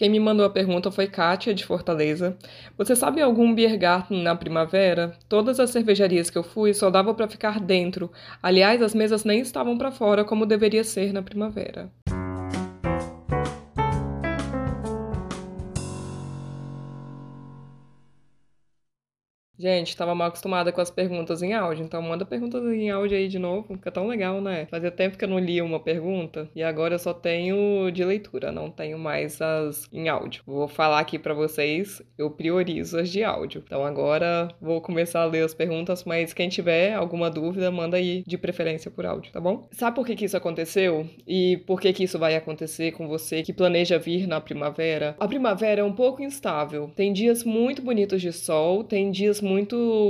Quem me mandou a pergunta foi Kátia, de Fortaleza. Você sabe algum Biergarten na primavera? Todas as cervejarias que eu fui só dava para ficar dentro. Aliás, as mesas nem estavam para fora como deveria ser na primavera. Gente, tava mal acostumada com as perguntas em áudio, então manda perguntas em áudio aí de novo, fica tão legal, né? Fazia tempo que eu não lia uma pergunta e agora eu só tenho de leitura, não tenho mais as em áudio. Vou falar aqui para vocês, eu priorizo as de áudio. Então agora vou começar a ler as perguntas, mas quem tiver alguma dúvida, manda aí de preferência por áudio, tá bom? Sabe por que que isso aconteceu e por que que isso vai acontecer com você que planeja vir na primavera? A primavera é um pouco instável. Tem dias muito bonitos de sol, tem dias muito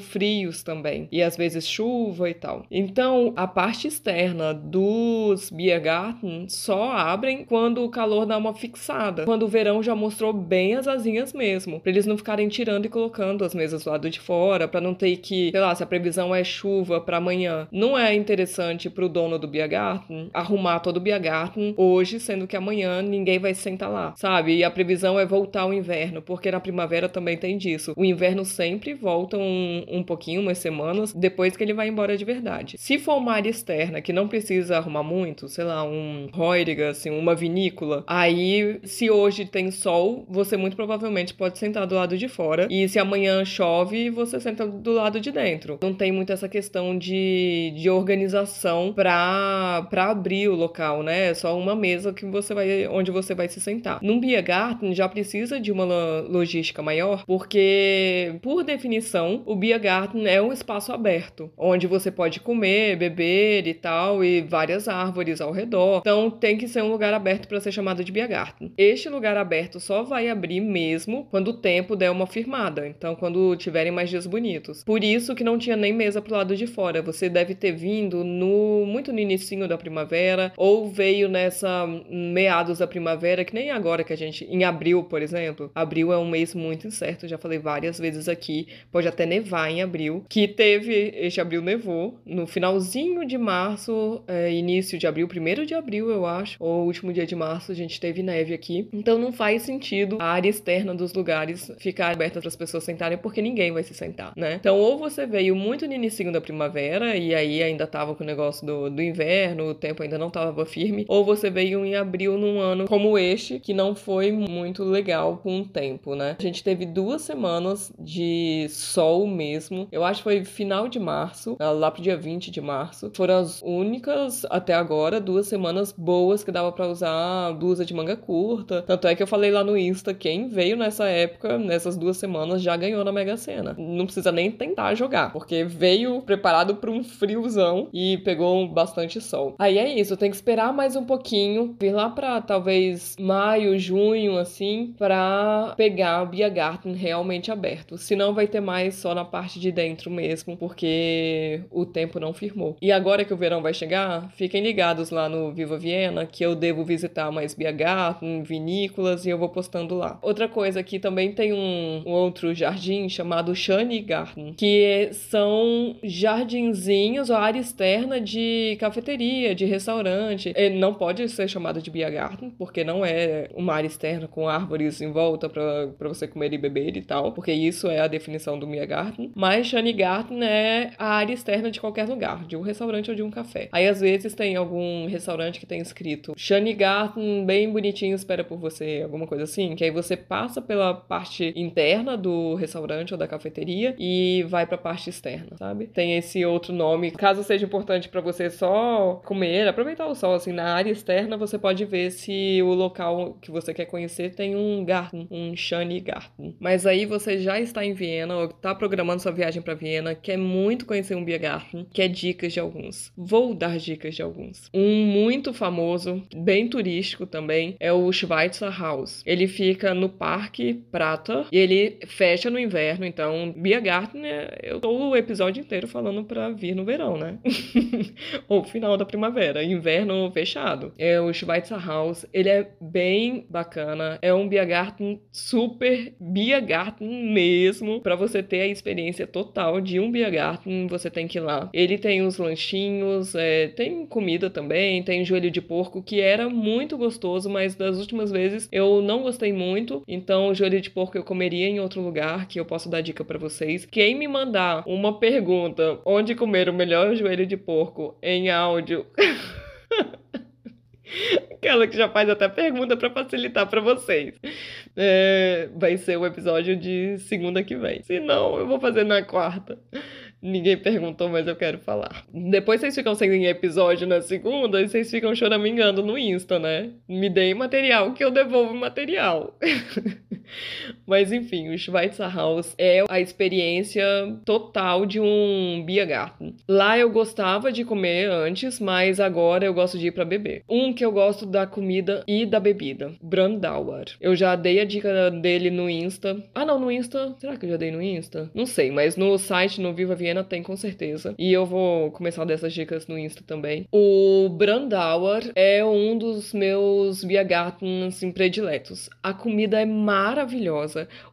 frios também, e às vezes chuva e tal. Então, a parte externa dos Biergarten só abrem quando o calor dá uma fixada, quando o verão já mostrou bem as asinhas mesmo, para eles não ficarem tirando e colocando as mesas do lado de fora, para não ter que, sei lá, se a previsão é chuva para amanhã, não é interessante para o dono do Biergarten arrumar todo o Biergarten hoje, sendo que amanhã ninguém vai se sentar lá, sabe? E a previsão é voltar ao inverno, porque na primavera também tem disso. O inverno sempre volta volta um, um pouquinho, umas semanas, depois que ele vai embora de verdade. Se for uma área externa que não precisa arrumar muito, sei lá, um Heuriger, assim, uma vinícola, aí se hoje tem sol, você muito provavelmente pode sentar do lado de fora. E se amanhã chove, você senta do lado de dentro. Não tem muito essa questão de, de organização pra, pra abrir o local, né? É só uma mesa que você vai, onde você vai se sentar. Num Biergarten já precisa de uma logística maior, porque, por definição, o Biergarten é um espaço aberto, onde você pode comer, beber e tal, e várias árvores ao redor. Então tem que ser um lugar aberto para ser chamado de Biergarten. Este lugar aberto só vai abrir mesmo quando o tempo der uma firmada, então quando tiverem mais dias bonitos. Por isso que não tinha nem mesa pro lado de fora. Você deve ter vindo no muito no inicinho da primavera ou veio nessa meados da primavera, que nem agora que a gente em abril, por exemplo. Abril é um mês muito incerto, já falei várias vezes aqui. Pode pode até nevar em abril, que teve, este abril nevou, no finalzinho de março, é, início de abril, primeiro de abril, eu acho, ou último dia de março, a gente teve neve aqui. Então não faz sentido a área externa dos lugares ficar aberta para as pessoas sentarem, porque ninguém vai se sentar, né? Então, ou você veio muito no início da primavera, e aí ainda tava com o negócio do, do inverno, o tempo ainda não tava firme, ou você veio em abril num ano como este, que não foi muito legal com o tempo, né? A gente teve duas semanas de sol mesmo. Eu acho que foi final de março, lá pro dia 20 de março. Foram as únicas, até agora, duas semanas boas que dava para usar blusa de manga curta. Tanto é que eu falei lá no Insta, quem veio nessa época, nessas duas semanas, já ganhou na Mega Sena. Não precisa nem tentar jogar, porque veio preparado para um friozão e pegou bastante sol. Aí é isso, tem que esperar mais um pouquinho, vir lá pra talvez maio, junho, assim, pra pegar o Biergarten realmente aberto. Senão vai ter mais mais só na parte de dentro mesmo, porque o tempo não firmou. E agora que o verão vai chegar, fiquem ligados lá no Viva Viena, que eu devo visitar mais Biergarten, vinícolas, e eu vou postando lá. Outra coisa aqui também tem um, um outro jardim chamado Garten, que são jardinzinhos ou área externa de cafeteria, de restaurante. Não pode ser chamado de Biergarten, porque não é uma área externa com árvores em volta para você comer e beber e tal, porque isso é a definição do Garten, mas Garten é a área externa de qualquer lugar, de um restaurante ou de um café. Aí às vezes tem algum restaurante que tem escrito Garten, bem bonitinho, espera por você, alguma coisa assim, que aí você passa pela parte interna do restaurante ou da cafeteria e vai para a parte externa, sabe? Tem esse outro nome. Caso seja importante para você só comer, aproveitar o sol assim na área externa, você pode ver se o local que você quer conhecer tem um garten, um Garten. Mas aí você já está em Viena ou tá programando sua viagem para Viena, quer muito conhecer um Biergarten, quer dicas de alguns. Vou dar dicas de alguns. Um muito famoso, bem turístico também, é o Schweitzer House. Ele fica no Parque Prata e ele fecha no inverno, então Biergarten, é, eu tô o episódio inteiro falando para vir no verão, né? Ou final da primavera, inverno fechado. É o Schweitzer House, ele é bem bacana, é um Biergarten super Biergarten mesmo, para você ter a experiência total de um Biergarten, você tem que ir lá. Ele tem os lanchinhos, é, tem comida também, tem joelho de porco, que era muito gostoso, mas das últimas vezes eu não gostei muito. Então, o joelho de porco eu comeria em outro lugar, que eu posso dar dica para vocês. Quem me mandar uma pergunta onde comer o melhor joelho de porco em áudio. Aquela que já faz até pergunta para facilitar para vocês. É, vai ser o episódio de segunda que vem. Se não, eu vou fazer na quarta. Ninguém perguntou, mas eu quero falar. Depois vocês ficam sem episódio na segunda e vocês ficam choramingando no Insta, né? Me deem material que eu devolvo material. mas enfim, o Schweitzer House é a experiência total de um Biergarten. Lá eu gostava de comer antes, mas agora eu gosto de ir para beber. Um que eu gosto da comida e da bebida, Brandauer. Eu já dei a dica dele no Insta. Ah, não, no Insta. Será que eu já dei no Insta? Não sei, mas no site, no Viva Viena tem com certeza. E eu vou começar dessas dicas no Insta também. O Brandauer é um dos meus Biergarten assim, prediletos. A comida é maravilhosa.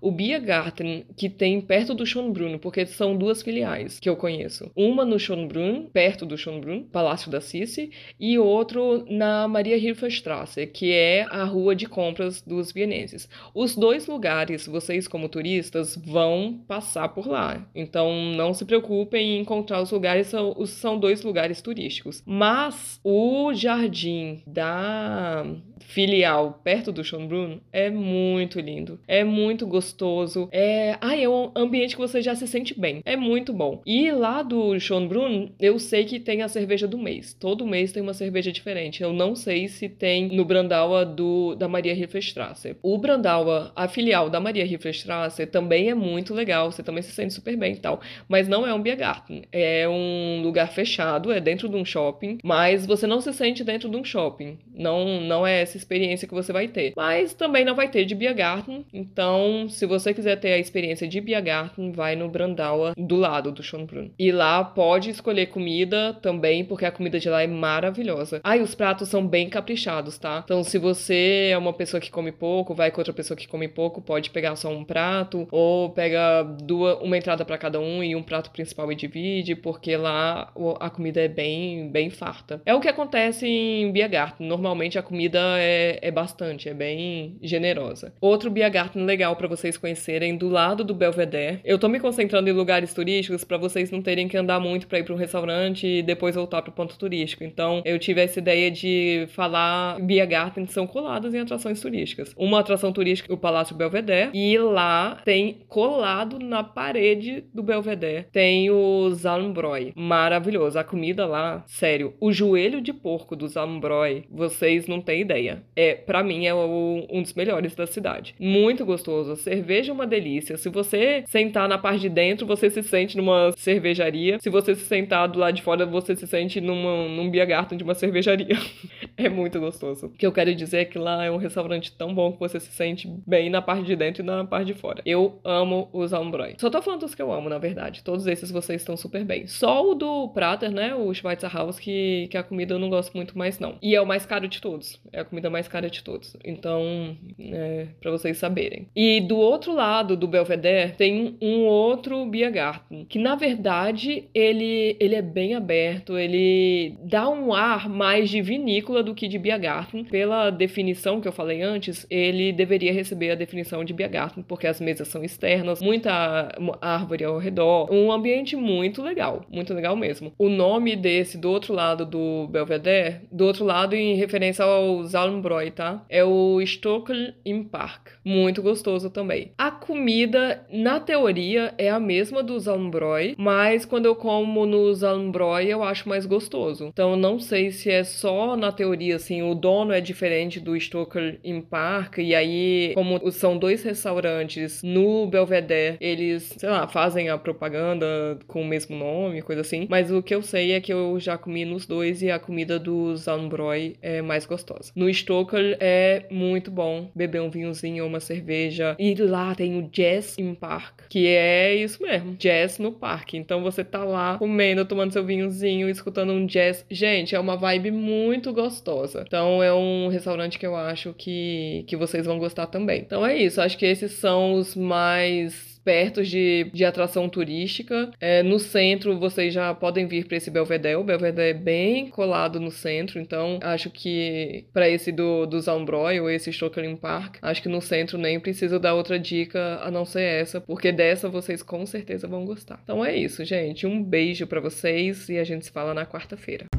O Biergarten que tem perto do Schönbrunn, porque são duas filiais que eu conheço. Uma no Schönbrunn, perto do Schönbrunn, Palácio da Cici, e outro na Maria Hilferstrasse, que é a rua de compras dos vieneses. Os dois lugares, vocês como turistas, vão passar por lá. Então não se preocupe preocupem em encontrar os lugares, são, são dois lugares turísticos. Mas o jardim da filial perto do Schönbrunn é muito lindo, é muito gostoso, é, ah, é um ambiente que você já se sente bem, é muito bom. E lá do Schönbrunn, eu sei que tem a cerveja do mês. Todo mês tem uma cerveja diferente. Eu não sei se tem no Brandauer do da Maria Hilferstrasse. O Brandauer, a filial da Maria Hilferstrasse, também é muito legal, você também se sente super bem e tal, mas não é um Biergarten, é um lugar fechado, é dentro de um shopping, mas você não se sente dentro de um shopping. Não não é essa experiência que você vai ter. Mas também não vai ter de Biergarten. Então, se você quiser ter a experiência de Biergarten, vai no Brandauer do lado do Schönbrunn. E lá pode escolher comida também, porque a comida de lá é maravilhosa. Ah, e os pratos são bem caprichados, tá? Então, se você é uma pessoa que come pouco, vai com outra pessoa que come pouco, pode pegar só um prato ou pega duas, uma entrada para cada um e um prato principal e divide, porque lá a comida é bem, bem farta. É o que acontece em Biergarten. Normalmente a comida é é, é, bastante, é bem generosa. Outro Biergarten legal para vocês conhecerem do lado do Belvedere. Eu tô me concentrando em lugares turísticos para vocês não terem que andar muito para ir para um restaurante e depois voltar para o ponto turístico. Então, eu tive essa ideia de falar Biergarten são colados em atrações turísticas. Uma atração turística, o Palácio Belvedere, e lá tem colado na parede do Belvedere tem o Zalmbräu. Maravilhoso. A comida lá, sério, o joelho de porco do Zalmbräu, vocês não têm ideia é, para mim, é o, um dos melhores da cidade. Muito gostoso. A cerveja é uma delícia. Se você sentar na parte de dentro, você se sente numa cervejaria. Se você se sentar do lado de fora, você se sente numa, num Biergarten de uma cervejaria. é muito gostoso. O que eu quero dizer é que lá é um restaurante tão bom que você se sente bem na parte de dentro e na parte de fora. Eu amo os Almbroy. Só tô falando dos que eu amo, na verdade. Todos esses vocês estão super bem. Só o do Prater, né? O Schweitzer House, que, que a comida eu não gosto muito mais, não. E é o mais caro de todos. É a comida mais cara de todos. Então, é, para vocês saberem. E do outro lado do Belvedere tem um outro Biergarten, que na verdade ele, ele é bem aberto, ele dá um ar mais de vinícola do que de Biergarten. Pela definição que eu falei antes, ele deveria receber a definição de Biergarten, porque as mesas são externas, muita árvore ao redor, um ambiente muito legal, muito legal mesmo. O nome desse do outro lado do Belvedere, do outro lado em referência aos Almbroy, tá? É o Stockel im Park. Muito gostoso também. A comida, na teoria, é a mesma dos Almbroy, mas quando eu como nos Almbroy, eu acho mais gostoso. Então, não sei se é só na teoria, assim, o dono é diferente do Stockel im Park, e aí, como são dois restaurantes no Belvedere, eles, sei lá, fazem a propaganda com o mesmo nome, coisa assim. Mas o que eu sei é que eu já comi nos dois e a comida dos Almbroy é mais gostosa. No Stoker é muito bom beber um vinhozinho ou uma cerveja. E lá tem o Jazz in Park, que é isso mesmo, jazz no parque. Então você tá lá comendo, tomando seu vinhozinho, escutando um jazz. Gente, é uma vibe muito gostosa. Então é um restaurante que eu acho que, que vocês vão gostar também. Então é isso, acho que esses são os mais perto de, de atração turística. É, no centro, vocês já podem vir para esse Belvedere. O Belvedere é bem colado no centro, então acho que para esse do, do Zaumbroy ou esse Stockerling Park, acho que no centro nem preciso dar outra dica a não ser essa, porque dessa vocês com certeza vão gostar. Então é isso, gente. Um beijo para vocês e a gente se fala na quarta-feira.